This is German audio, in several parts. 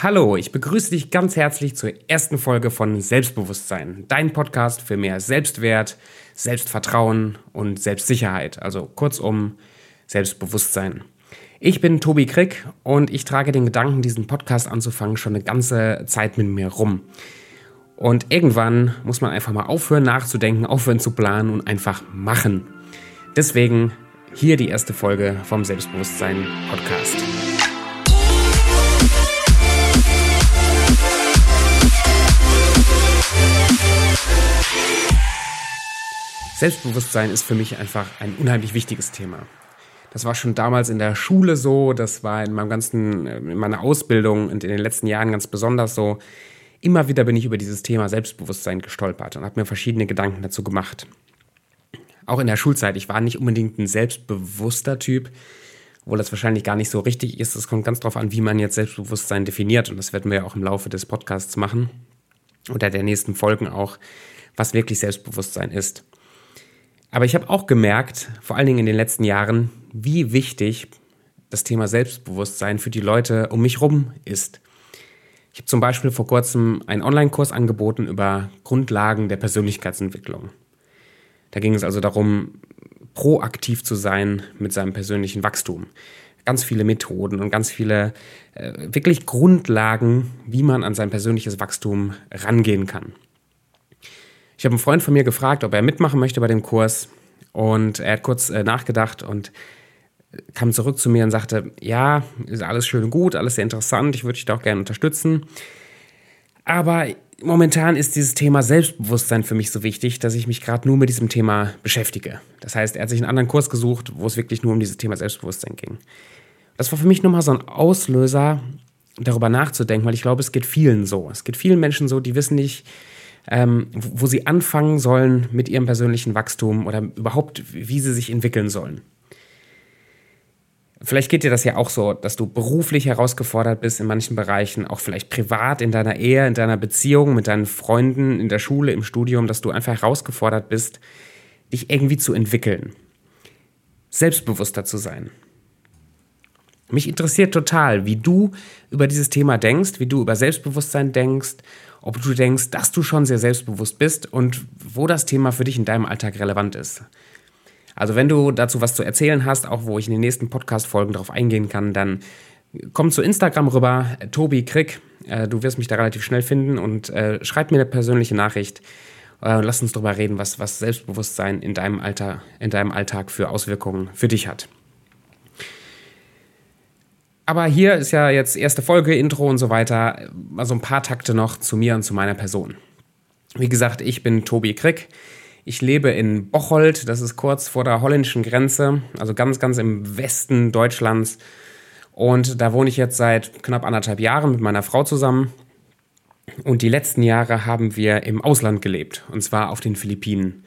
Hallo, ich begrüße dich ganz herzlich zur ersten Folge von Selbstbewusstsein, dein Podcast für mehr Selbstwert, Selbstvertrauen und Selbstsicherheit, also kurzum Selbstbewusstsein. Ich bin Tobi Krick und ich trage den Gedanken, diesen Podcast anzufangen, schon eine ganze Zeit mit mir rum. Und irgendwann muss man einfach mal aufhören nachzudenken, aufhören zu planen und einfach machen. Deswegen hier die erste Folge vom Selbstbewusstsein Podcast. Selbstbewusstsein ist für mich einfach ein unheimlich wichtiges Thema. Das war schon damals in der Schule so, das war in meinem ganzen, in meiner Ausbildung und in den letzten Jahren ganz besonders so. Immer wieder bin ich über dieses Thema Selbstbewusstsein gestolpert und habe mir verschiedene Gedanken dazu gemacht. Auch in der Schulzeit, ich war nicht unbedingt ein selbstbewusster Typ, obwohl das wahrscheinlich gar nicht so richtig ist. Es kommt ganz darauf an, wie man jetzt Selbstbewusstsein definiert und das werden wir ja auch im Laufe des Podcasts machen oder der nächsten Folgen auch, was wirklich Selbstbewusstsein ist. Aber ich habe auch gemerkt, vor allen Dingen in den letzten Jahren, wie wichtig das Thema Selbstbewusstsein für die Leute um mich herum ist. Ich habe zum Beispiel vor kurzem einen Online-Kurs angeboten über Grundlagen der Persönlichkeitsentwicklung. Da ging es also darum, proaktiv zu sein mit seinem persönlichen Wachstum. Ganz viele Methoden und ganz viele äh, wirklich Grundlagen, wie man an sein persönliches Wachstum rangehen kann. Ich habe einen Freund von mir gefragt, ob er mitmachen möchte bei dem Kurs. Und er hat kurz äh, nachgedacht und kam zurück zu mir und sagte, ja, ist alles schön und gut, alles sehr interessant, ich würde dich da auch gerne unterstützen. Aber momentan ist dieses Thema Selbstbewusstsein für mich so wichtig, dass ich mich gerade nur mit diesem Thema beschäftige. Das heißt, er hat sich einen anderen Kurs gesucht, wo es wirklich nur um dieses Thema Selbstbewusstsein ging. Das war für mich nochmal so ein Auslöser, darüber nachzudenken, weil ich glaube, es geht vielen so. Es geht vielen Menschen so, die wissen nicht, ähm, wo sie anfangen sollen mit ihrem persönlichen Wachstum oder überhaupt, wie sie sich entwickeln sollen. Vielleicht geht dir das ja auch so, dass du beruflich herausgefordert bist in manchen Bereichen, auch vielleicht privat in deiner Ehe, in deiner Beziehung mit deinen Freunden, in der Schule, im Studium, dass du einfach herausgefordert bist, dich irgendwie zu entwickeln, selbstbewusster zu sein. Mich interessiert total, wie du über dieses Thema denkst, wie du über Selbstbewusstsein denkst ob du denkst, dass du schon sehr selbstbewusst bist und wo das Thema für dich in deinem Alltag relevant ist. Also wenn du dazu was zu erzählen hast, auch wo ich in den nächsten Podcast-Folgen darauf eingehen kann, dann komm zu Instagram rüber, Tobi Krick. Äh, du wirst mich da relativ schnell finden und äh, schreib mir eine persönliche Nachricht. Äh, lass uns darüber reden, was, was Selbstbewusstsein in deinem, Alter, in deinem Alltag für Auswirkungen für dich hat. Aber hier ist ja jetzt erste Folge, Intro und so weiter. Also ein paar Takte noch zu mir und zu meiner Person. Wie gesagt, ich bin Tobi Krick. Ich lebe in Bocholt, das ist kurz vor der holländischen Grenze, also ganz, ganz im Westen Deutschlands. Und da wohne ich jetzt seit knapp anderthalb Jahren mit meiner Frau zusammen. Und die letzten Jahre haben wir im Ausland gelebt, und zwar auf den Philippinen.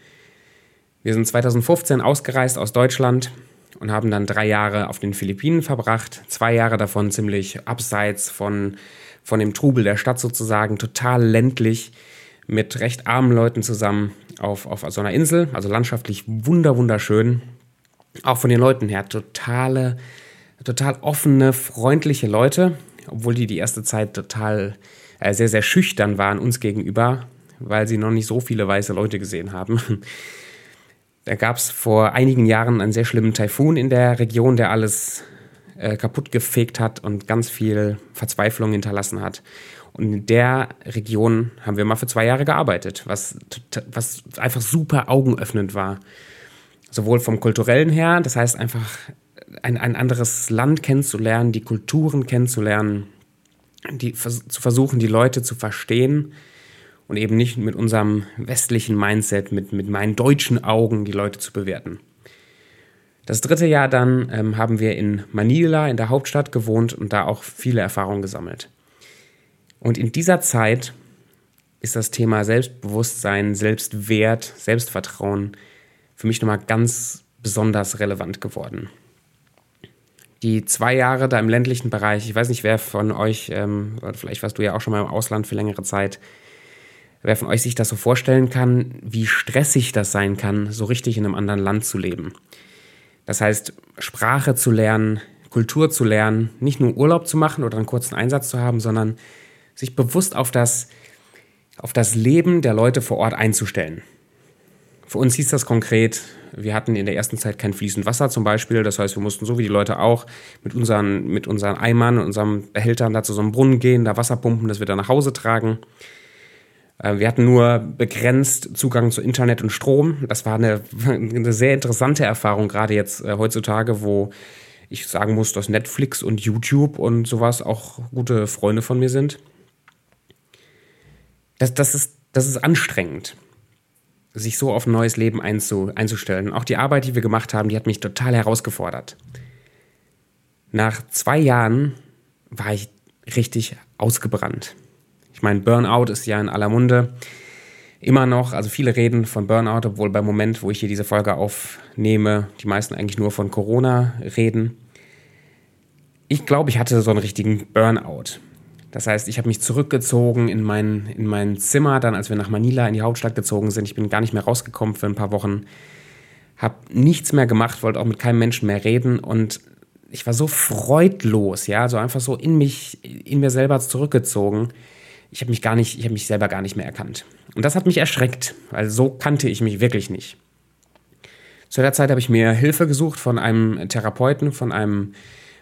Wir sind 2015 ausgereist aus Deutschland und haben dann drei Jahre auf den Philippinen verbracht. Zwei Jahre davon ziemlich abseits von, von dem Trubel der Stadt sozusagen, total ländlich mit recht armen Leuten zusammen auf, auf so einer Insel, also landschaftlich wunder, wunderschön. Auch von den Leuten her totale, total offene, freundliche Leute, obwohl die die erste Zeit total äh, sehr, sehr schüchtern waren uns gegenüber, weil sie noch nicht so viele weiße Leute gesehen haben. Da gab es vor einigen Jahren einen sehr schlimmen Taifun in der Region, der alles äh, kaputt gefegt hat und ganz viel Verzweiflung hinterlassen hat. Und in der Region haben wir mal für zwei Jahre gearbeitet, was, was einfach super augenöffnend war. Sowohl vom kulturellen her, das heißt einfach ein, ein anderes Land kennenzulernen, die Kulturen kennenzulernen, die, zu versuchen, die Leute zu verstehen und eben nicht mit unserem westlichen Mindset, mit, mit meinen deutschen Augen die Leute zu bewerten. Das dritte Jahr dann ähm, haben wir in Manila, in der Hauptstadt, gewohnt und da auch viele Erfahrungen gesammelt. Und in dieser Zeit ist das Thema Selbstbewusstsein, Selbstwert, Selbstvertrauen für mich nochmal ganz besonders relevant geworden. Die zwei Jahre da im ländlichen Bereich, ich weiß nicht, wer von euch, ähm, vielleicht warst du ja auch schon mal im Ausland für längere Zeit, wer von euch sich das so vorstellen kann, wie stressig das sein kann, so richtig in einem anderen Land zu leben. Das heißt, Sprache zu lernen, Kultur zu lernen, nicht nur Urlaub zu machen oder einen kurzen Einsatz zu haben, sondern sich bewusst auf das, auf das Leben der Leute vor Ort einzustellen. Für uns hieß das konkret, wir hatten in der ersten Zeit kein fließend Wasser zum Beispiel. Das heißt, wir mussten so wie die Leute auch mit unseren, mit unseren Eimern, unseren Behältern da zu so einem Brunnen gehen, da Wasser pumpen, das wir dann nach Hause tragen. Äh, wir hatten nur begrenzt Zugang zu Internet und Strom. Das war eine, eine sehr interessante Erfahrung, gerade jetzt äh, heutzutage, wo ich sagen muss, dass Netflix und YouTube und sowas auch gute Freunde von mir sind. Das, das, ist, das ist anstrengend, sich so auf ein neues Leben einzu, einzustellen. Auch die Arbeit, die wir gemacht haben, die hat mich total herausgefordert. Nach zwei Jahren war ich richtig ausgebrannt. Ich meine, Burnout ist ja in aller Munde. Immer noch, also viele reden von Burnout, obwohl beim Moment, wo ich hier diese Folge aufnehme, die meisten eigentlich nur von Corona reden. Ich glaube, ich hatte so einen richtigen Burnout. Das heißt, ich habe mich zurückgezogen in mein, in mein Zimmer, dann als wir nach Manila in die Hauptstadt gezogen sind. Ich bin gar nicht mehr rausgekommen für ein paar Wochen. Habe nichts mehr gemacht, wollte auch mit keinem Menschen mehr reden und ich war so freudlos, ja, so einfach so in mich, in mir selber zurückgezogen ich habe mich gar nicht, ich habe mich selber gar nicht mehr erkannt. Und das hat mich erschreckt, weil so kannte ich mich wirklich nicht. Zu der Zeit habe ich mir Hilfe gesucht von einem Therapeuten, von einem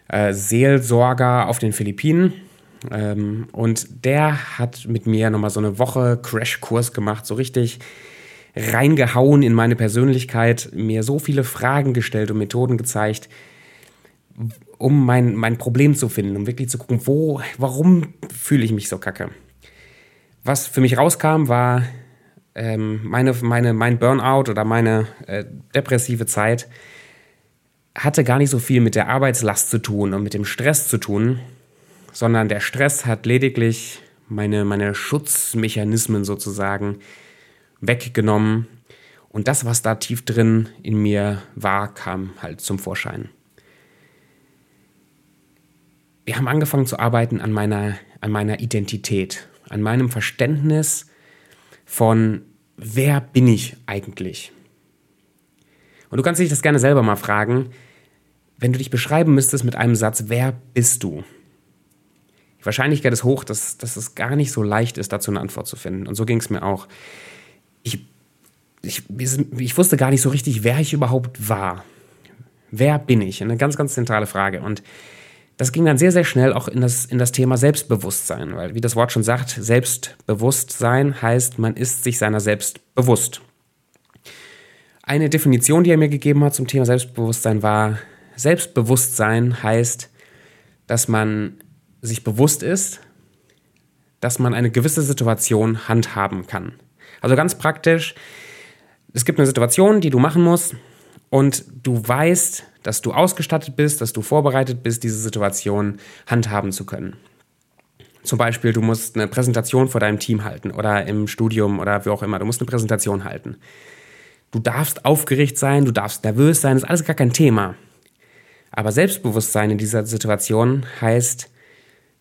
äh, Seelsorger auf den Philippinen. Ähm, und der hat mit mir nochmal so eine Woche Crashkurs gemacht, so richtig reingehauen in meine Persönlichkeit, mir so viele Fragen gestellt und Methoden gezeigt, um mein, mein Problem zu finden, um wirklich zu gucken, wo, warum fühle ich mich so kacke was für mich rauskam, war ähm, meine, meine, mein Burnout oder meine äh, depressive Zeit hatte gar nicht so viel mit der Arbeitslast zu tun und mit dem Stress zu tun, sondern der Stress hat lediglich meine, meine Schutzmechanismen sozusagen weggenommen. Und das, was da tief drin in mir war, kam halt zum Vorschein. Wir haben angefangen zu arbeiten an meiner, an meiner Identität an meinem Verständnis von, wer bin ich eigentlich? Und du kannst dich das gerne selber mal fragen, wenn du dich beschreiben müsstest mit einem Satz, wer bist du? Die Wahrscheinlichkeit ist hoch, dass, dass es gar nicht so leicht ist, dazu eine Antwort zu finden. Und so ging es mir auch. Ich, ich, ich wusste gar nicht so richtig, wer ich überhaupt war. Wer bin ich? Eine ganz, ganz zentrale Frage. Und das ging dann sehr, sehr schnell auch in das, in das Thema Selbstbewusstsein, weil wie das Wort schon sagt, Selbstbewusstsein heißt, man ist sich seiner selbst bewusst. Eine Definition, die er mir gegeben hat zum Thema Selbstbewusstsein war, Selbstbewusstsein heißt, dass man sich bewusst ist, dass man eine gewisse Situation handhaben kann. Also ganz praktisch, es gibt eine Situation, die du machen musst und du weißt, dass du ausgestattet bist, dass du vorbereitet bist, diese Situation handhaben zu können. Zum Beispiel, du musst eine Präsentation vor deinem Team halten oder im Studium oder wie auch immer. Du musst eine Präsentation halten. Du darfst aufgeregt sein, du darfst nervös sein, das ist alles gar kein Thema. Aber Selbstbewusstsein in dieser Situation heißt,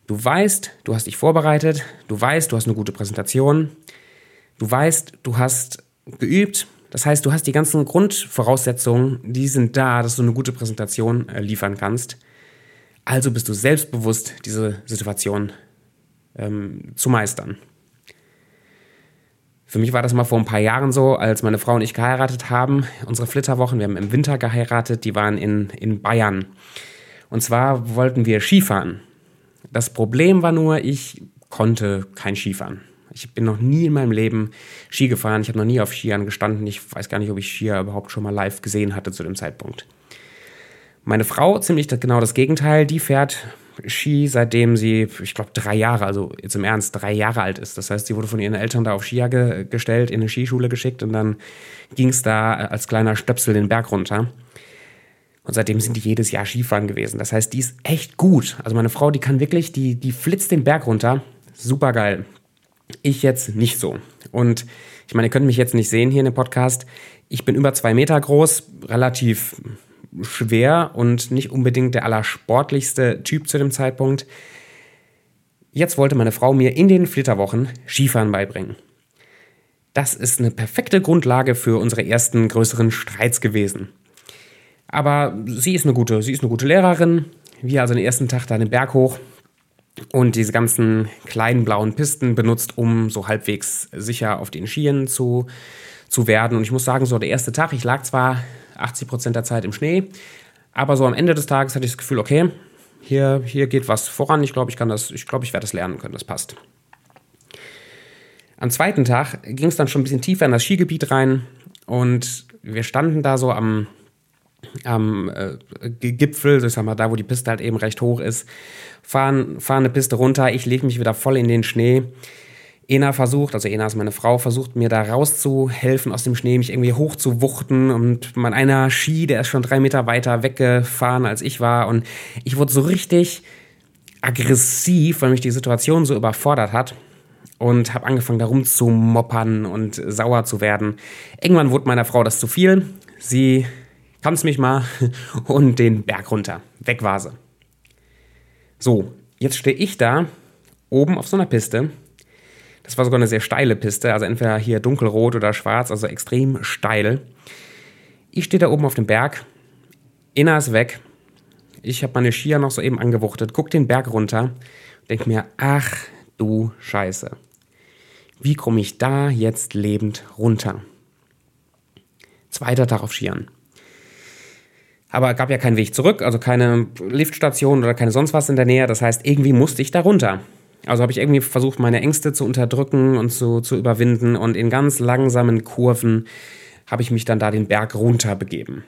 du weißt, du hast dich vorbereitet, du weißt, du hast eine gute Präsentation, du weißt, du hast geübt, das heißt, du hast die ganzen Grundvoraussetzungen, die sind da, dass du eine gute Präsentation äh, liefern kannst. Also bist du selbstbewusst, diese Situation ähm, zu meistern. Für mich war das mal vor ein paar Jahren so, als meine Frau und ich geheiratet haben. Unsere Flitterwochen, wir haben im Winter geheiratet, die waren in, in Bayern. Und zwar wollten wir Skifahren. Das Problem war nur, ich konnte kein Skifahren. Ich bin noch nie in meinem Leben Ski gefahren. Ich habe noch nie auf Skiern gestanden. Ich weiß gar nicht, ob ich Skier überhaupt schon mal live gesehen hatte zu dem Zeitpunkt. Meine Frau, ziemlich genau das Gegenteil, die fährt Ski, seitdem sie, ich glaube, drei Jahre, also jetzt im Ernst, drei Jahre alt ist. Das heißt, sie wurde von ihren Eltern da auf Skier ge gestellt, in eine Skischule geschickt und dann ging es da als kleiner Stöpsel den Berg runter. Und seitdem sind die jedes Jahr Skifahren gewesen. Das heißt, die ist echt gut. Also meine Frau, die kann wirklich, die, die flitzt den Berg runter. Super geil. Ich jetzt nicht so. Und ich meine, ihr könnt mich jetzt nicht sehen hier in dem Podcast. Ich bin über zwei Meter groß, relativ schwer und nicht unbedingt der allersportlichste Typ zu dem Zeitpunkt. Jetzt wollte meine Frau mir in den Flitterwochen Skifahren beibringen. Das ist eine perfekte Grundlage für unsere ersten größeren Streits gewesen. Aber sie ist eine gute, sie ist eine gute Lehrerin. Wir also den ersten Tag da den Berg hoch und diese ganzen kleinen blauen Pisten benutzt, um so halbwegs sicher auf den Skiern zu, zu werden. Und ich muss sagen, so der erste Tag, ich lag zwar 80 Prozent der Zeit im Schnee, aber so am Ende des Tages hatte ich das Gefühl, okay, hier, hier geht was voran. Ich glaube, ich kann das, ich glaube, ich werde das lernen können. Das passt. Am zweiten Tag ging es dann schon ein bisschen tiefer in das Skigebiet rein und wir standen da so am, am äh, Gipfel, ich sag mal, da wo die Piste halt eben recht hoch ist, fahren, fahren eine Piste runter, ich lege mich wieder voll in den Schnee. Ena versucht, also Ena ist meine Frau, versucht mir da rauszuhelfen aus dem Schnee, mich irgendwie hochzuwuchten und mein einer Ski, der ist schon drei Meter weiter weggefahren als ich war und ich wurde so richtig aggressiv, weil mich die Situation so überfordert hat und habe angefangen, da rumzumoppern und sauer zu werden. Irgendwann wurde meiner Frau das zu viel. Sie kann's mich mal und den Berg runter. Weg war sie. So, jetzt stehe ich da oben auf so einer Piste. Das war sogar eine sehr steile Piste, also entweder hier dunkelrot oder schwarz, also extrem steil. Ich stehe da oben auf dem Berg. Inna ist weg. Ich habe meine Skier noch so eben angewuchtet, guck den Berg runter, denk mir, ach du Scheiße wie komme ich da jetzt lebend runter? Zweiter Tag auf Skiern. Aber es gab ja keinen Weg zurück, also keine Liftstation oder keine sonst was in der Nähe. Das heißt, irgendwie musste ich da runter. Also habe ich irgendwie versucht, meine Ängste zu unterdrücken und zu, zu überwinden. Und in ganz langsamen Kurven habe ich mich dann da den Berg runter begeben.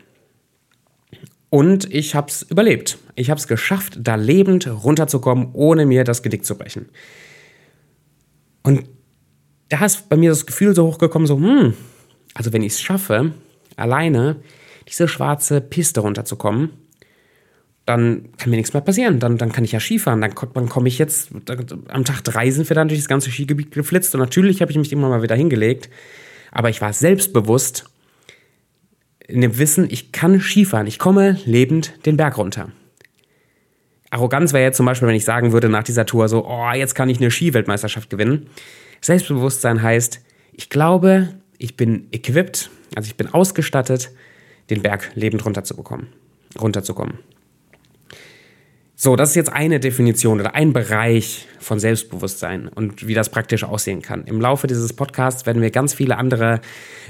Und ich habe es überlebt. Ich habe es geschafft, da lebend runterzukommen, ohne mir das Gedick zu brechen. Und da ist bei mir das Gefühl so hochgekommen, so, hm, also wenn ich es schaffe, alleine diese schwarze Piste runterzukommen, dann kann mir nichts mehr passieren. Dann, dann kann ich ja Skifahren. Dann, dann komme ich jetzt, am Tag drei sind wir dann durch das ganze Skigebiet geflitzt. Und natürlich habe ich mich immer mal wieder hingelegt. Aber ich war selbstbewusst in dem Wissen, ich kann Skifahren. Ich komme lebend den Berg runter. Arroganz wäre jetzt zum Beispiel, wenn ich sagen würde nach dieser Tour so, oh, jetzt kann ich eine Skiweltmeisterschaft gewinnen. Selbstbewusstsein heißt, ich glaube, ich bin equipped, also ich bin ausgestattet, den Berg lebend runterzubekommen, runterzukommen. So, das ist jetzt eine Definition oder ein Bereich von Selbstbewusstsein und wie das praktisch aussehen kann. Im Laufe dieses Podcasts werden wir ganz viele andere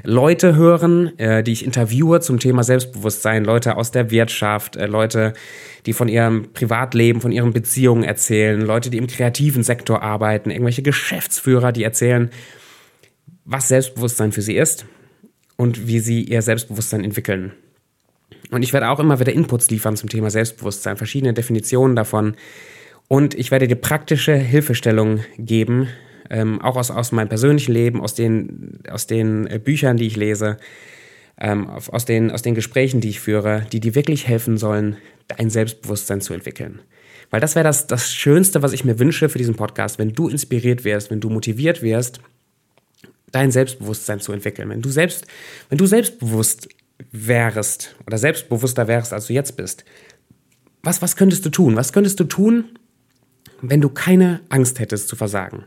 Leute hören, äh, die ich interviewe zum Thema Selbstbewusstsein. Leute aus der Wirtschaft, äh, Leute, die von ihrem Privatleben, von ihren Beziehungen erzählen, Leute, die im kreativen Sektor arbeiten, irgendwelche Geschäftsführer, die erzählen, was Selbstbewusstsein für sie ist und wie sie ihr Selbstbewusstsein entwickeln. Und ich werde auch immer wieder Inputs liefern zum Thema Selbstbewusstsein, verschiedene Definitionen davon. Und ich werde dir praktische Hilfestellungen geben, ähm, auch aus, aus meinem persönlichen Leben, aus den, aus den äh, Büchern, die ich lese, ähm, aus, den, aus den Gesprächen, die ich führe, die dir wirklich helfen sollen, dein Selbstbewusstsein zu entwickeln. Weil das wäre das, das Schönste, was ich mir wünsche für diesen Podcast, wenn du inspiriert wirst, wenn du motiviert wirst, dein Selbstbewusstsein zu entwickeln. Wenn du selbst, wenn du selbstbewusst wärst oder selbstbewusster wärst, als du jetzt bist, was, was könntest du tun? Was könntest du tun, wenn du keine Angst hättest zu versagen?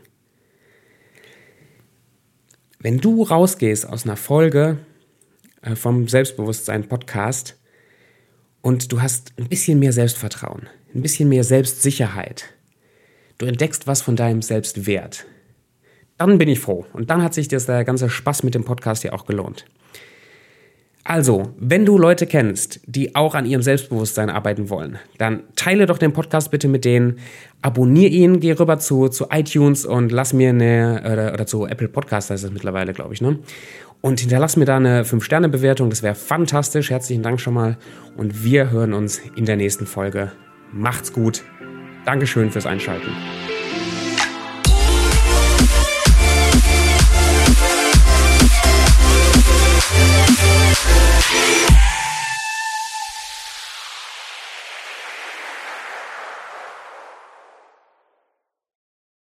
Wenn du rausgehst aus einer Folge äh, vom Selbstbewusstsein-Podcast und du hast ein bisschen mehr Selbstvertrauen, ein bisschen mehr Selbstsicherheit, du entdeckst was von deinem Selbstwert, dann bin ich froh. Und dann hat sich das, der ganze Spaß mit dem Podcast ja auch gelohnt. Also, wenn du Leute kennst, die auch an ihrem Selbstbewusstsein arbeiten wollen, dann teile doch den Podcast bitte mit denen, abonniere ihn, geh rüber zu, zu iTunes und lass mir eine, oder, oder zu Apple Podcast heißt das mittlerweile, glaube ich, ne? Und hinterlass mir da eine 5-Sterne-Bewertung, das wäre fantastisch. Herzlichen Dank schon mal und wir hören uns in der nächsten Folge. Macht's gut. Dankeschön fürs Einschalten. Yeah.